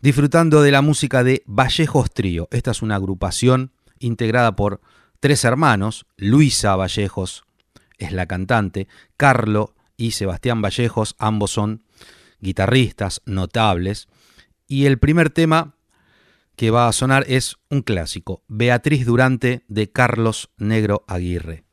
disfrutando de la música de Vallejos Trío. Esta es una agrupación integrada por tres hermanos, Luisa Vallejos es la cantante, Carlo y Sebastián Vallejos, ambos son guitarristas notables, y el primer tema que va a sonar es un clásico, Beatriz Durante de Carlos Negro Aguirre.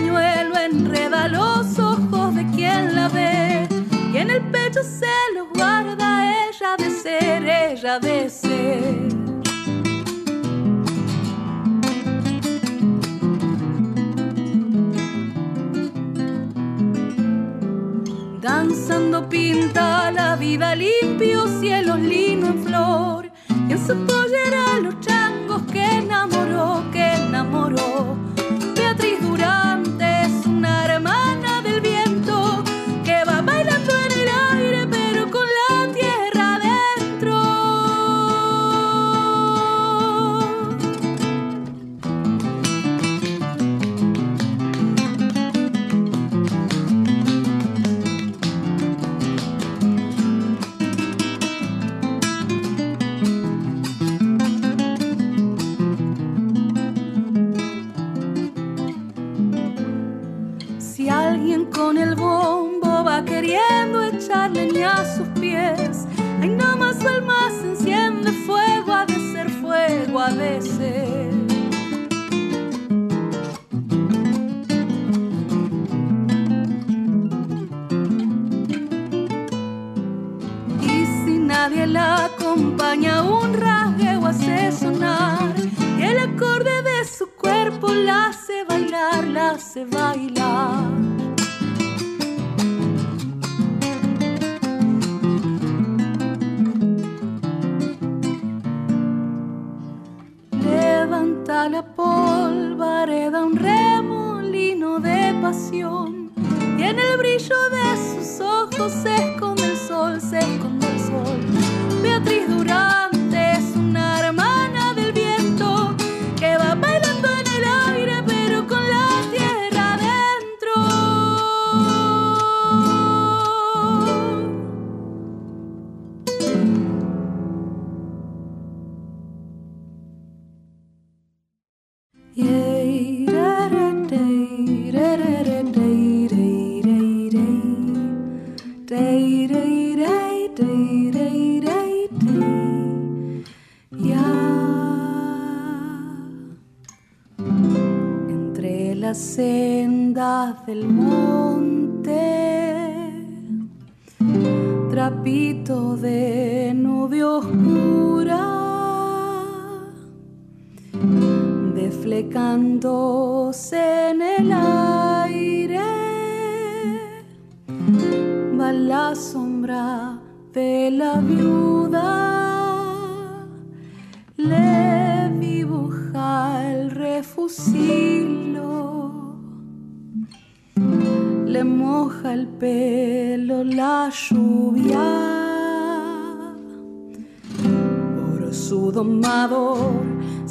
pañuelo enreda los ojos de quien la ve y en el pecho se los guarda ella de ser, ella de ser. Danzando pinta la vida limpio, cielos lino en flor y en su del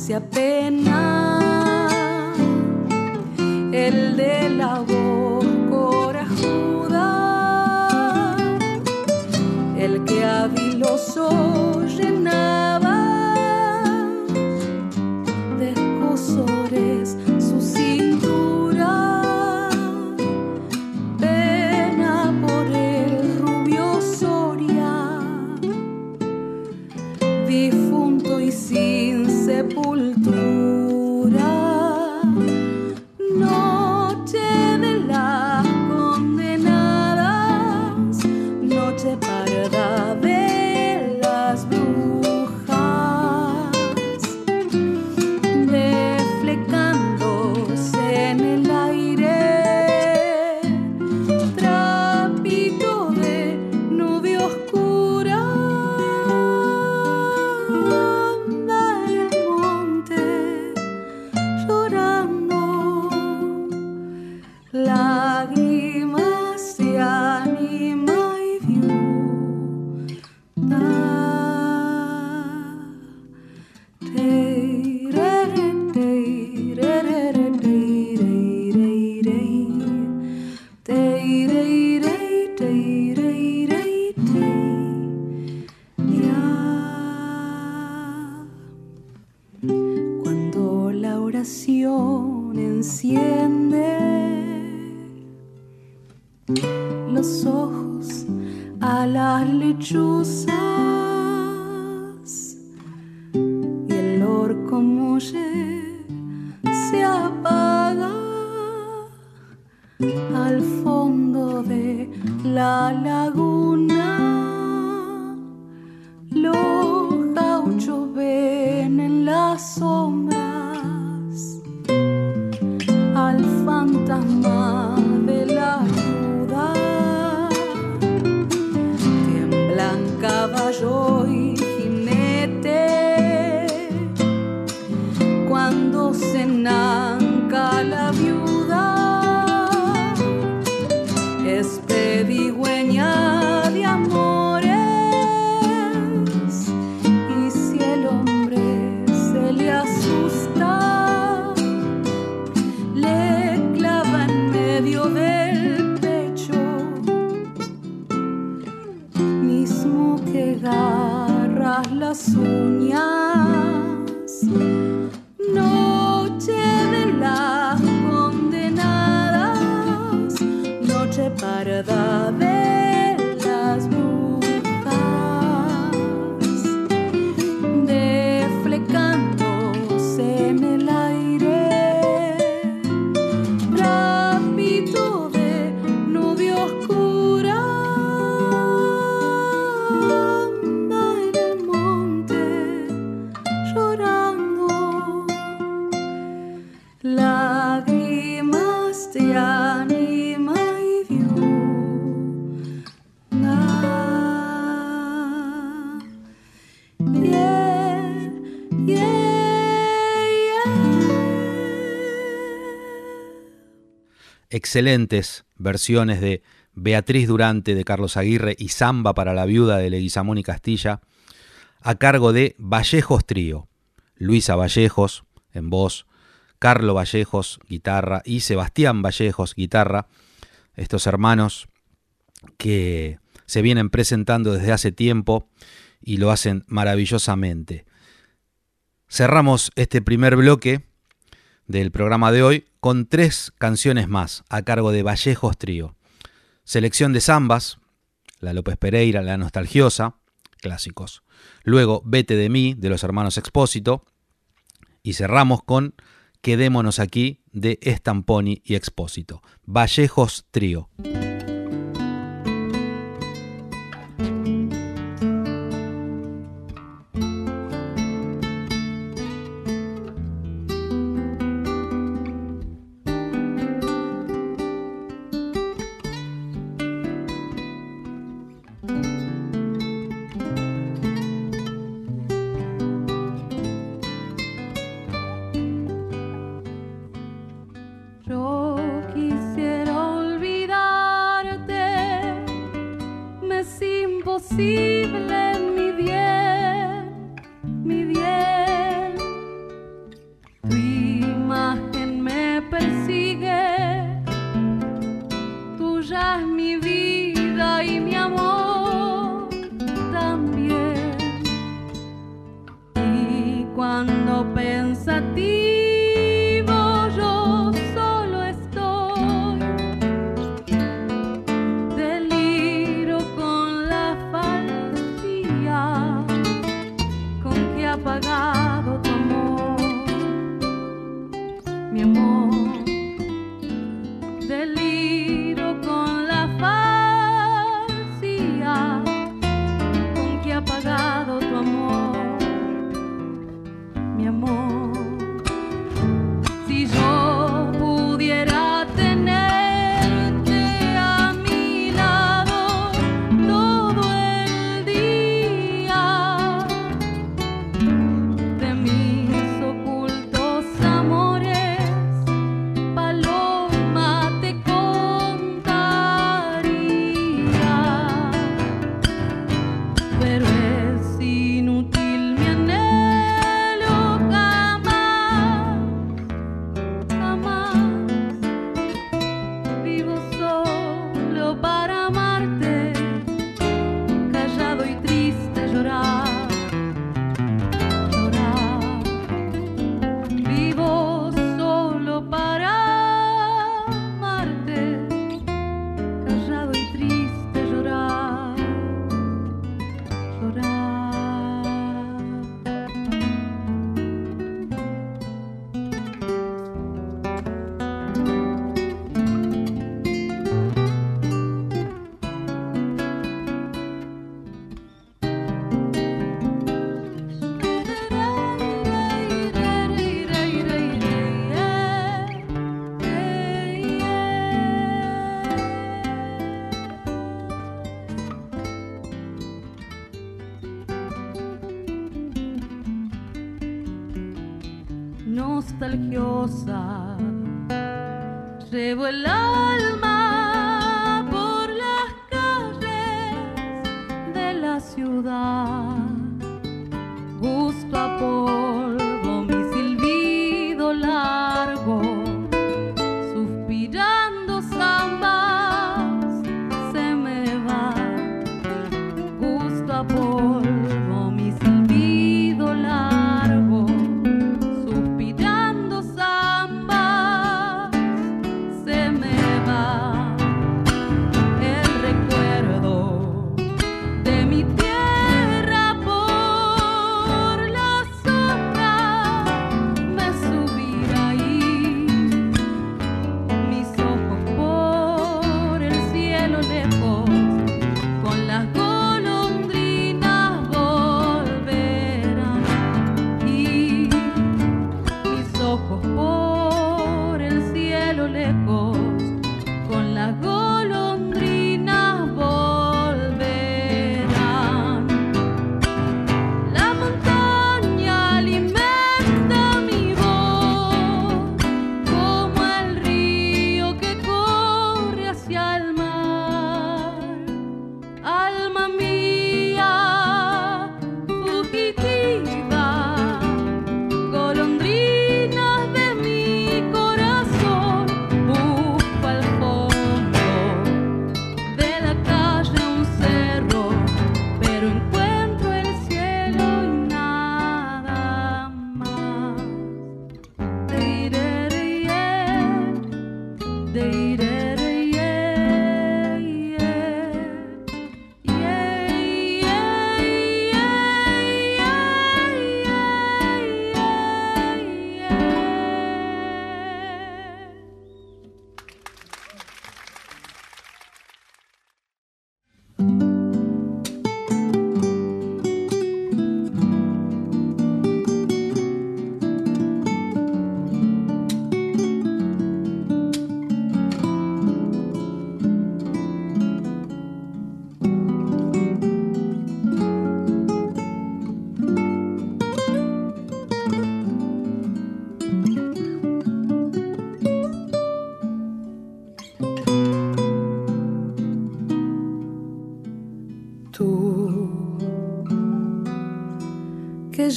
se apena Excelentes versiones de Beatriz Durante de Carlos Aguirre y Samba para la viuda de Leguizamón y Castilla, a cargo de Vallejos Trío. Luisa Vallejos en voz, Carlo Vallejos guitarra y Sebastián Vallejos guitarra. Estos hermanos que se vienen presentando desde hace tiempo y lo hacen maravillosamente. Cerramos este primer bloque del programa de hoy con tres canciones más a cargo de Vallejos Trío. Selección de zambas, la López Pereira, la Nostalgiosa, clásicos. Luego Vete de mí, de los hermanos Expósito. Y cerramos con Quedémonos aquí, de Estamponi y Expósito. Vallejos Trío. Mi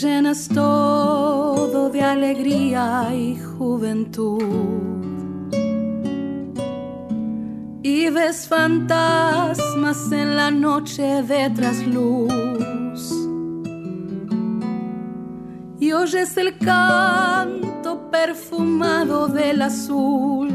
llenas todo de alegría y juventud. Y ves fantasmas en la noche de trasluz. Y oyes el canto perfumado del azul.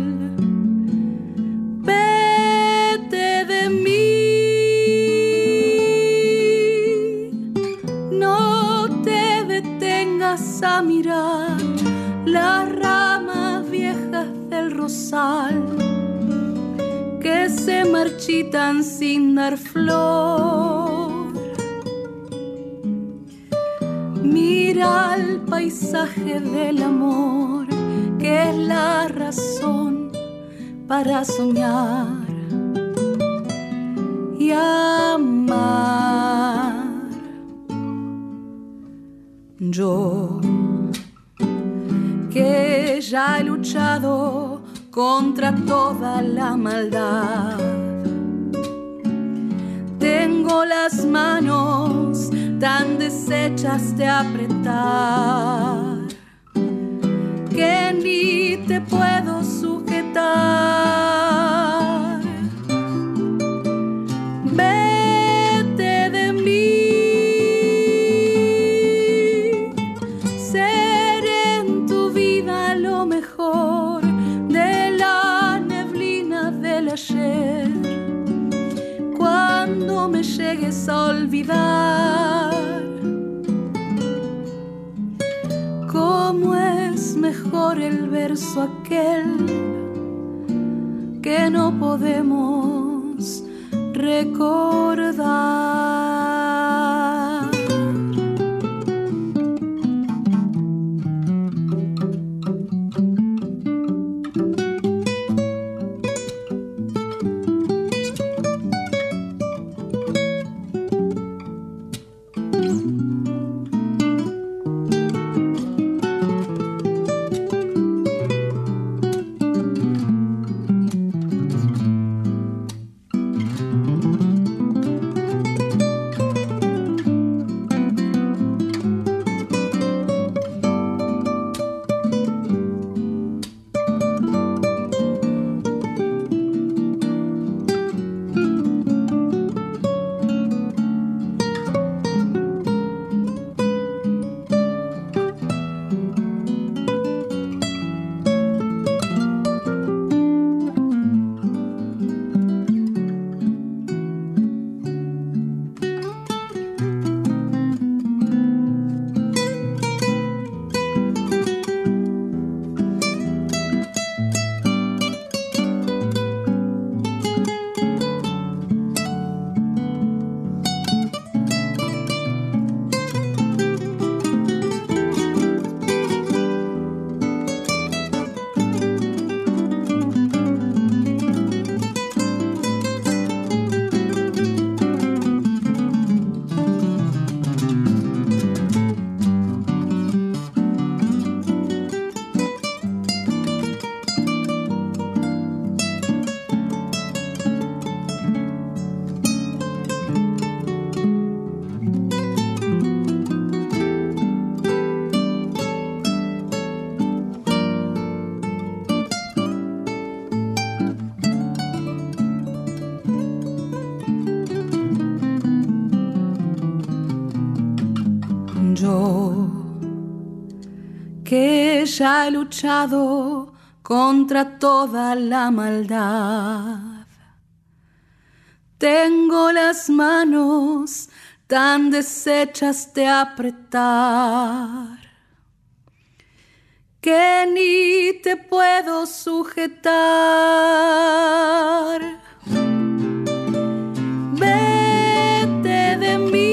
Marchitan sin dar flor. Mira el paisaje del amor, que es la razón para soñar y amar. Yo, que ya he luchado contra toda la maldad, tengo las manos tan deshechas de apretar que ni te puedo mejor el verso aquel que no podemos recordar. Luchado contra toda la maldad. Tengo las manos tan deshechas de apretar que ni te puedo sujetar. me llegues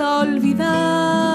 olvidar.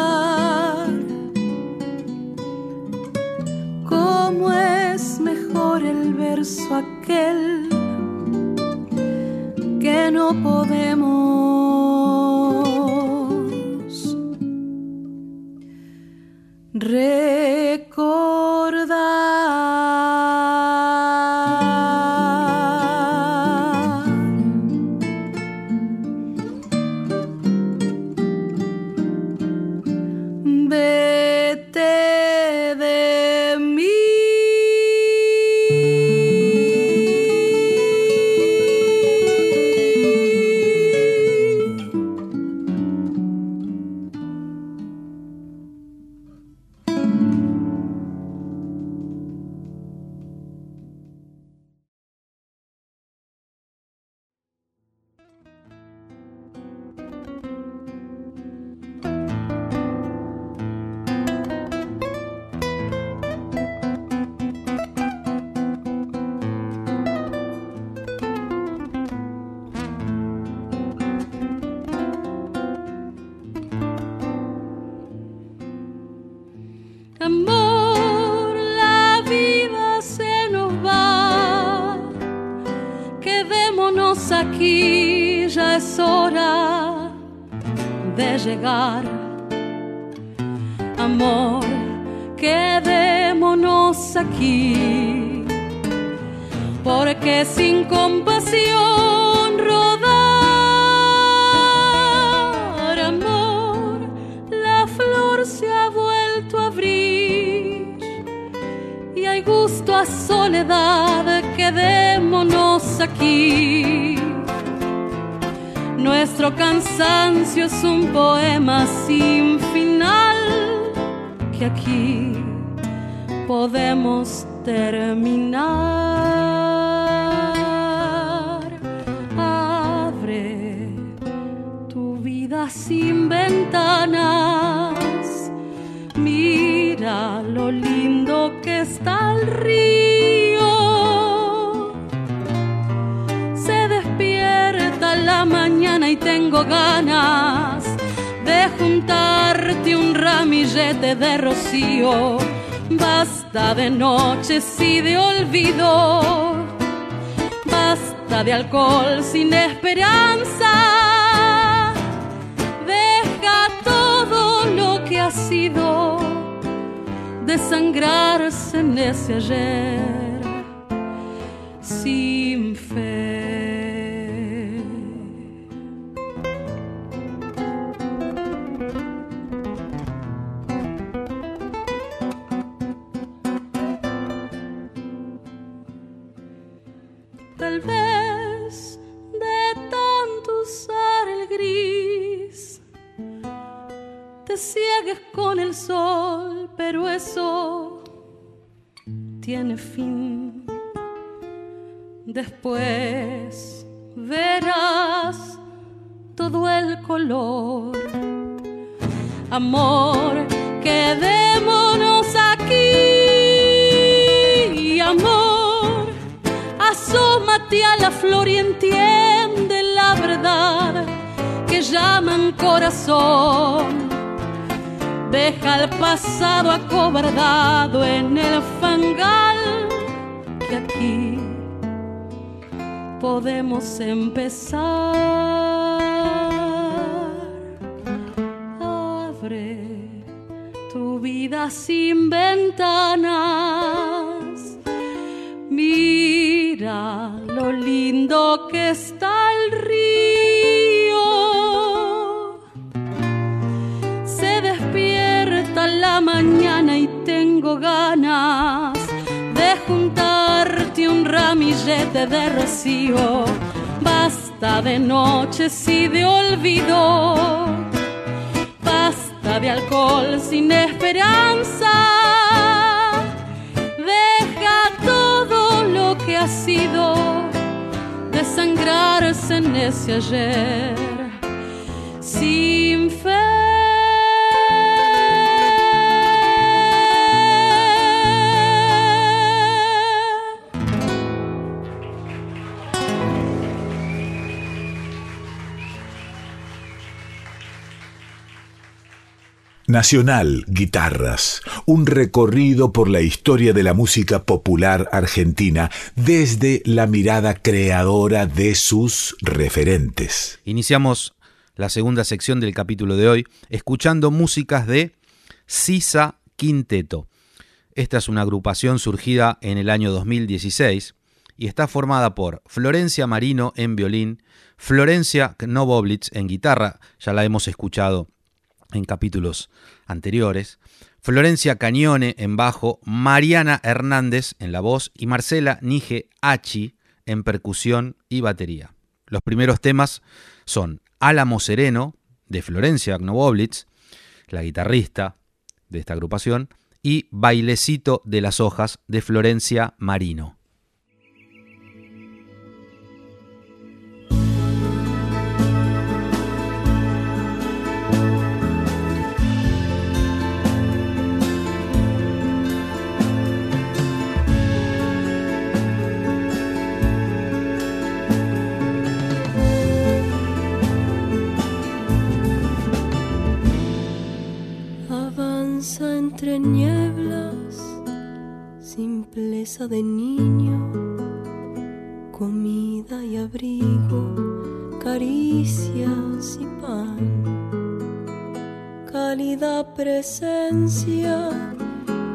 porque sin compasión rodar amor, la flor se ha vuelto a abrir y hay gusto a soledad, quedémonos aquí. Nuestro cansancio es un poema sin final que aquí podemos terminar. Abre tu vida sin ventanas. Mira lo lindo que está el río. Se despierta la mañana y tengo ganas de juntarte un ramillete de rocío Basta de noches y de olvido. Basta de alcohol sin esperanza. Deja todo lo que ha sido desangrarse en ese ayer sin fe. tiene fin. Después verás todo el color. Amor, quedémonos aquí. Amor, asómate a la flor y entiende la verdad que llaman corazón. Deja el pasado acobardado en el fangar que aquí podemos empezar. Abre tu vida sin ventanas. Mira lo lindo que está el río. Se despierta la mañana y tengo ganas de basta de noches y de olvido, basta de alcohol sin esperanza, deja todo lo que ha sido, desangrarse en ese ayer, sin fe. Nacional Guitarras, un recorrido por la historia de la música popular argentina desde la mirada creadora de sus referentes. Iniciamos la segunda sección del capítulo de hoy escuchando músicas de Sisa Quinteto. Esta es una agrupación surgida en el año 2016 y está formada por Florencia Marino en violín, Florencia Knoboblitz en guitarra, ya la hemos escuchado en capítulos anteriores, Florencia Cañone en bajo, Mariana Hernández en la voz y Marcela Nige Achi en percusión y batería. Los primeros temas son Álamo Sereno de Florencia Novoblitz, la guitarrista de esta agrupación, y Bailecito de las Hojas de Florencia Marino. Entre nieblas, simpleza de niño, comida y abrigo, caricias y pan, cálida presencia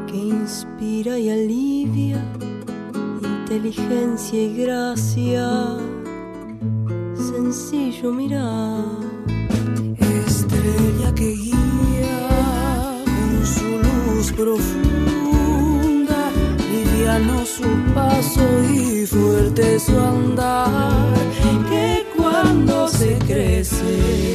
que inspira y alivia, inteligencia y gracia, sencillo mirar, estrella que guía profunda, liviano su paso y fuerte su andar, que cuando se crece,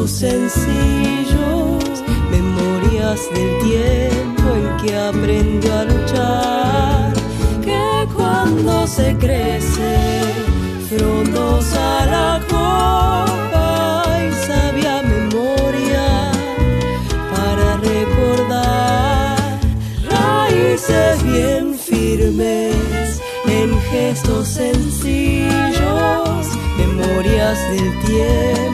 gestos sencillos, memorias del tiempo en que aprendió a luchar, que cuando se crece, frondosa la copa y sabia memoria para recordar raíces bien firmes en gestos sencillos, memorias del tiempo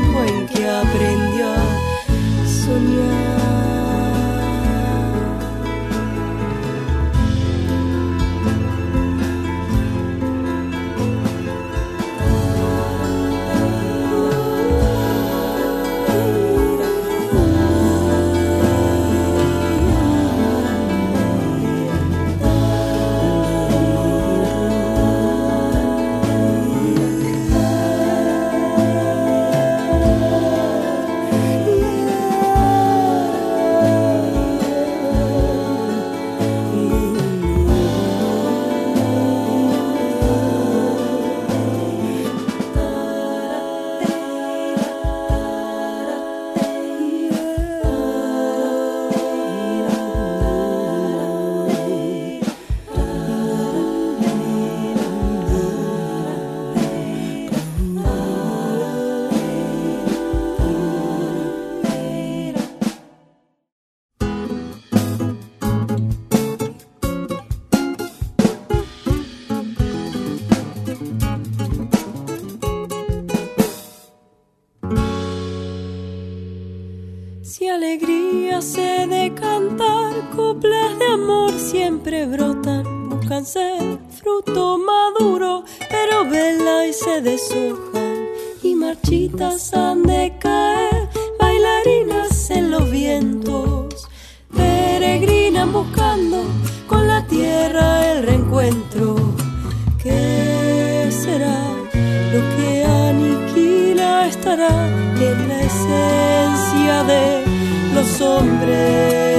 hace de cantar, coplas de amor siempre brotan, buscan ser fruto maduro, pero vela y se deshojan y marchitas han de caer, bailarinas en los vientos, peregrinan buscando con la tierra el reencuentro. ¿Qué será lo que aniquila estará en la esencia de los hombres?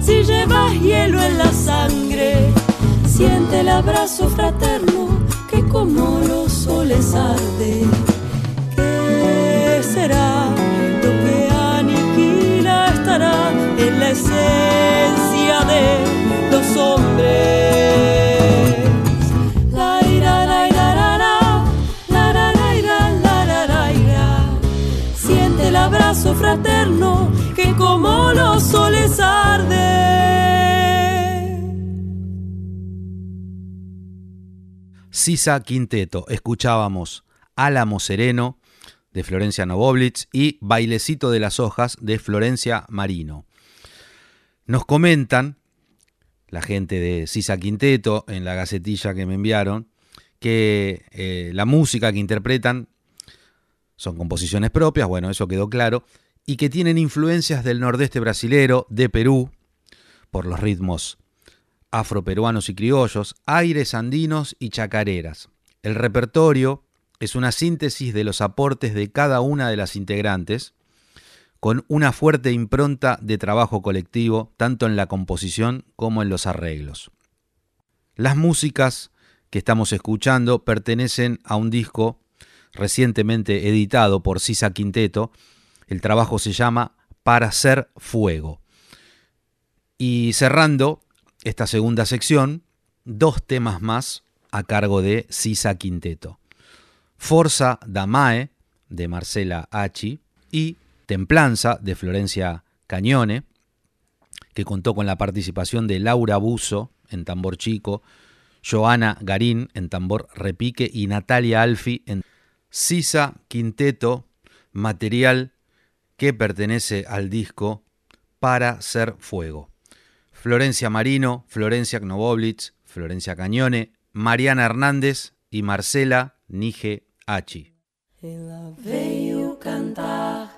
Si llevas hielo en la sangre? Siente el abrazo fraterno que como los soles arde. ¿Qué será lo que aniquila estará en la esencia de los hombres? La ira, la ira, la la, la la la ira. Siente el abrazo fraterno como los soles arde. Sisa Quinteto. Escuchábamos Álamo Sereno de Florencia Novoblitz y Bailecito de las Hojas de Florencia Marino. Nos comentan la gente de Sisa Quinteto en la gacetilla que me enviaron que eh, la música que interpretan son composiciones propias, bueno, eso quedó claro, y que tienen influencias del nordeste brasilero, de Perú, por los ritmos afroperuanos y criollos, aires andinos y chacareras. El repertorio es una síntesis de los aportes de cada una de las integrantes, con una fuerte impronta de trabajo colectivo, tanto en la composición como en los arreglos. Las músicas que estamos escuchando pertenecen a un disco recientemente editado por Sisa Quinteto. El trabajo se llama Para ser fuego. Y cerrando esta segunda sección, dos temas más a cargo de Sisa Quinteto. Forza da Mae, de Marcela Achi, y Templanza, de Florencia Cañone, que contó con la participación de Laura Buso en tambor chico, Joana Garín en tambor repique y Natalia Alfi en Sisa Quinteto, material que pertenece al disco Para Ser Fuego. Florencia Marino, Florencia Knoboblitz, Florencia Cañone, Mariana Hernández y Marcela Nije Achi. Ela veio cantar,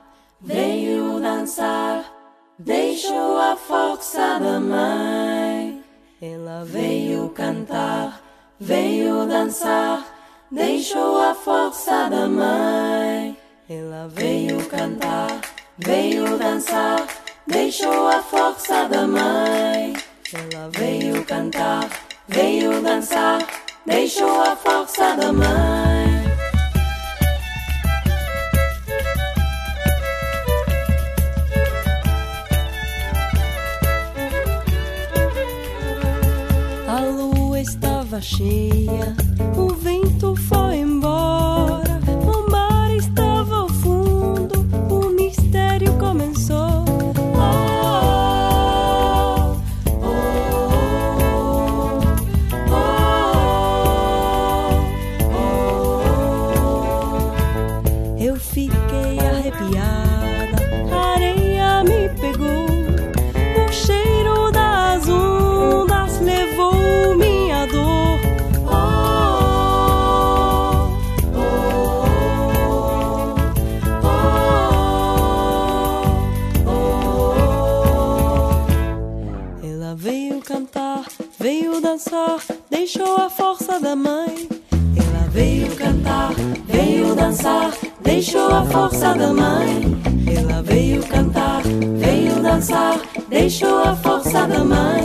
veio dançar, deixou a força da mãe. Ela veio cantar, veio dançar, deixou a força da mãe. Ela veio cantar, veio dançar, deixou a força da mãe. Ela veio cantar, veio dançar, deixou a força da mãe. A lua estava cheia, o vento foi embora, deixou a força da mãe. Ela veio cantar, veio dançar, deixou a força da mãe. Ela veio cantar, veio dançar, deixou a força da mãe.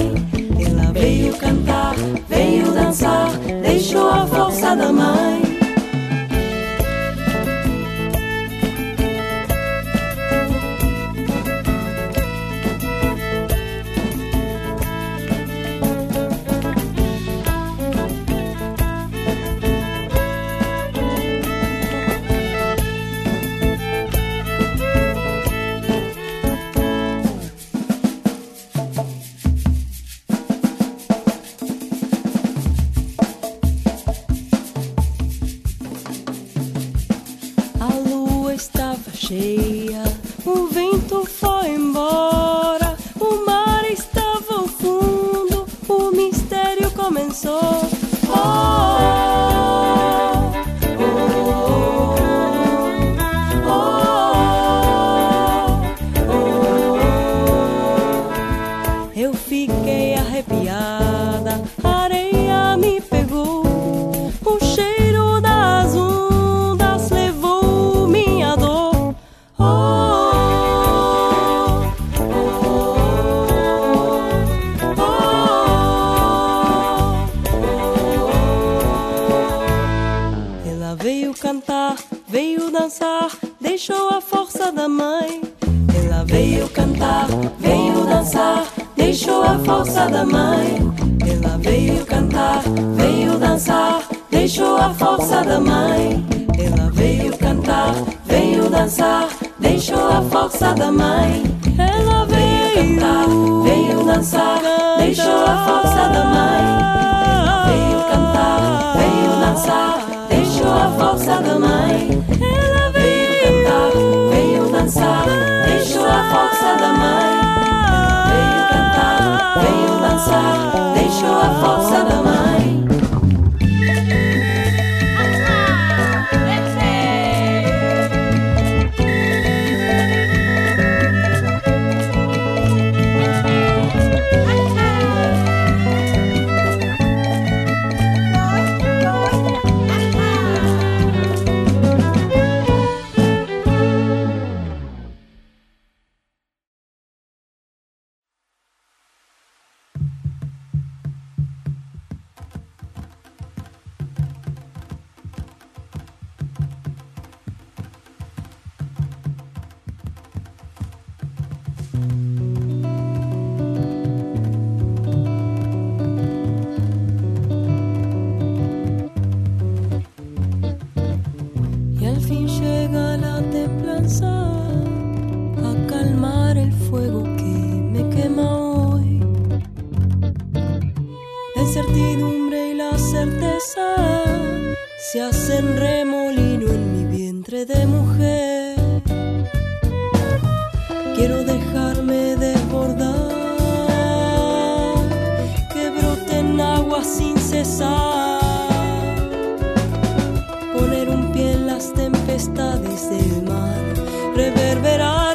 Dançar, deixou a força da mãe. Ela veio cantar, veio dançar, deixou a força da mãe. Ela veio cantar, veio dançar, deixou a força da mãe. Ela veio cantar, veio dançar, deixou a força da mãe. Ela veio cantar, veio dançar, incertidumbre y la certeza se hacen remolino en mi vientre de mujer. Quiero dejarme desbordar, que broten agua sin cesar poner un pie en las tempestades del mar, reverberar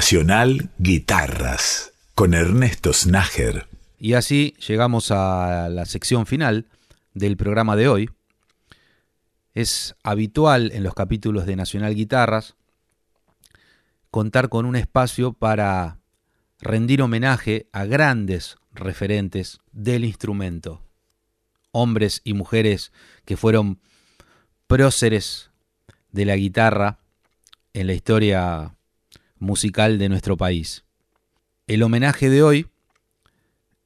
Nacional Guitarras con Ernesto Snager. Y así llegamos a la sección final del programa de hoy. Es habitual en los capítulos de Nacional Guitarras contar con un espacio para rendir homenaje a grandes referentes del instrumento. Hombres y mujeres que fueron próceres de la guitarra en la historia musical de nuestro país. El homenaje de hoy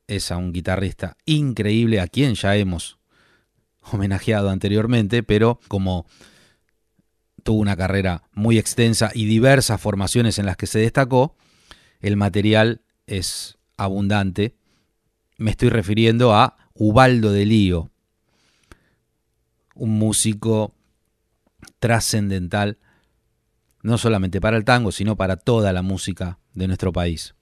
es a un guitarrista increíble a quien ya hemos homenajeado anteriormente, pero como tuvo una carrera muy extensa y diversas formaciones en las que se destacó, el material es abundante. Me estoy refiriendo a Ubaldo de Lío, un músico trascendental, no solamente para el tango, sino para toda la música de nuestro país.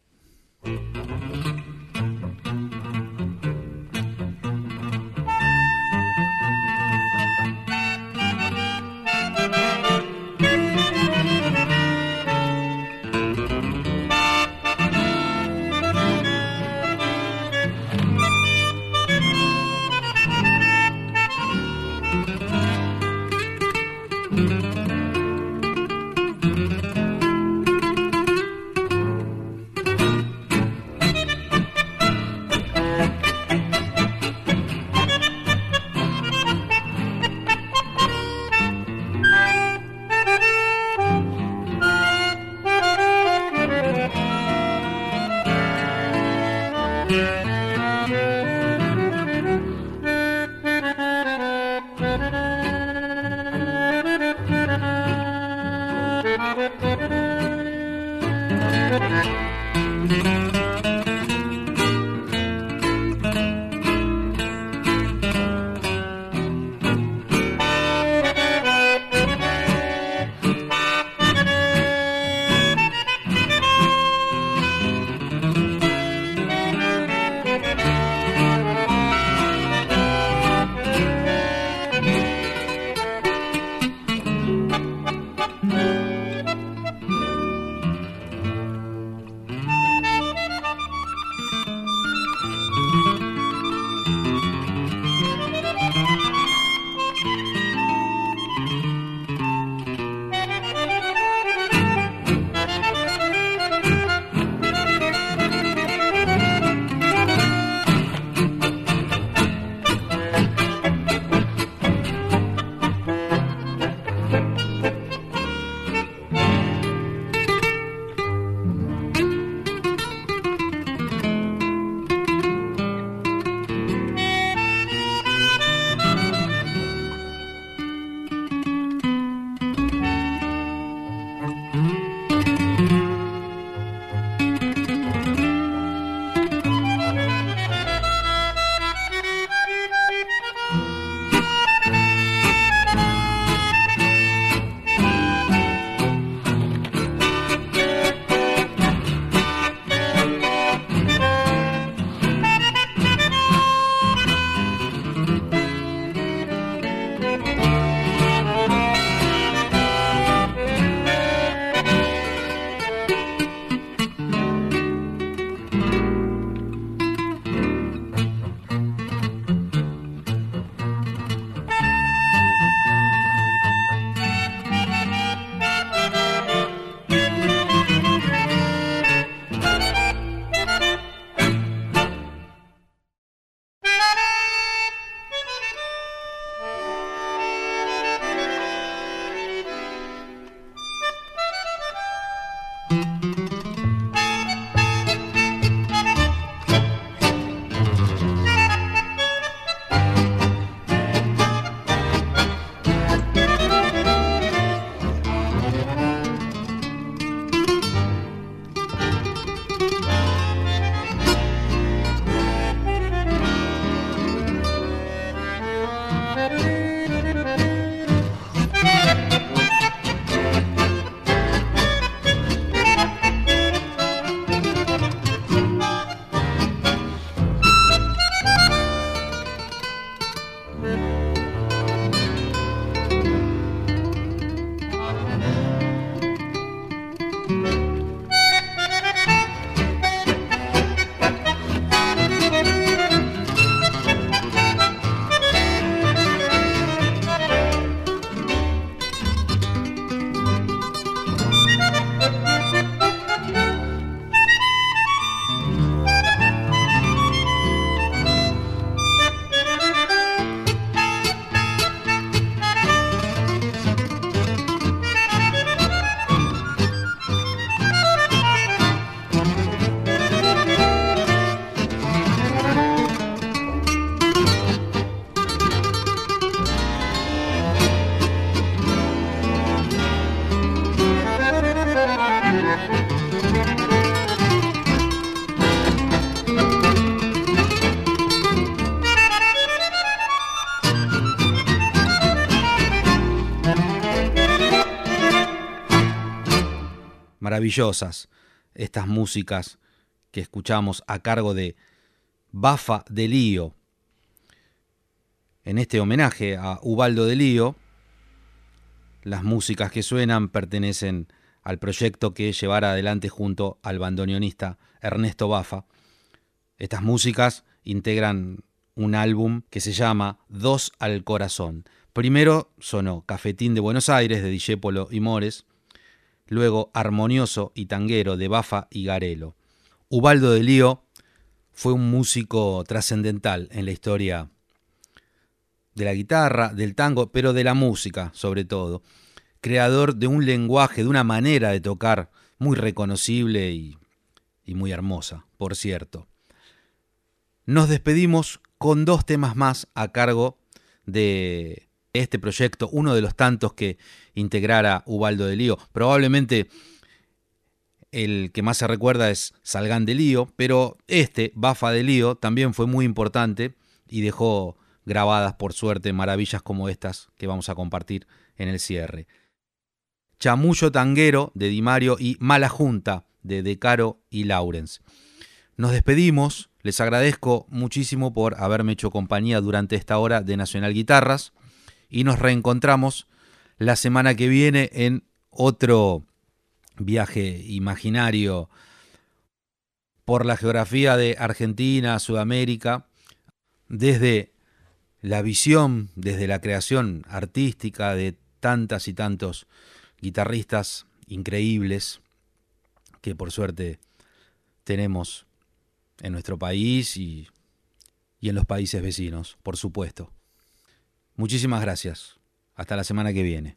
Maravillosas estas músicas que escuchamos a cargo de Bafa de Lío. En este homenaje a Ubaldo de Lío, las músicas que suenan pertenecen al proyecto que llevará adelante junto al bandoneonista Ernesto Bafa. Estas músicas integran un álbum que se llama Dos al Corazón. Primero sonó Cafetín de Buenos Aires de Dijépolo y Mores, luego Armonioso y Tanguero de Bafa y Garelo. Ubaldo de Lío fue un músico trascendental en la historia de la guitarra, del tango, pero de la música sobre todo. Creador de un lenguaje, de una manera de tocar muy reconocible y, y muy hermosa, por cierto. Nos despedimos con dos temas más a cargo de este proyecto, uno de los tantos que integrara Ubaldo de Lío. Probablemente el que más se recuerda es Salgán de Lío, pero este, Bafa de Lío, también fue muy importante y dejó grabadas, por suerte, maravillas como estas que vamos a compartir en el cierre. Chamullo Tanguero de Di Mario y Mala Junta de De Caro y Laurens. Nos despedimos les agradezco muchísimo por haberme hecho compañía durante esta hora de Nacional Guitarras y nos reencontramos la semana que viene en otro viaje imaginario por la geografía de Argentina, Sudamérica, desde la visión, desde la creación artística de tantas y tantos guitarristas increíbles que por suerte tenemos en nuestro país y, y en los países vecinos, por supuesto. Muchísimas gracias. Hasta la semana que viene.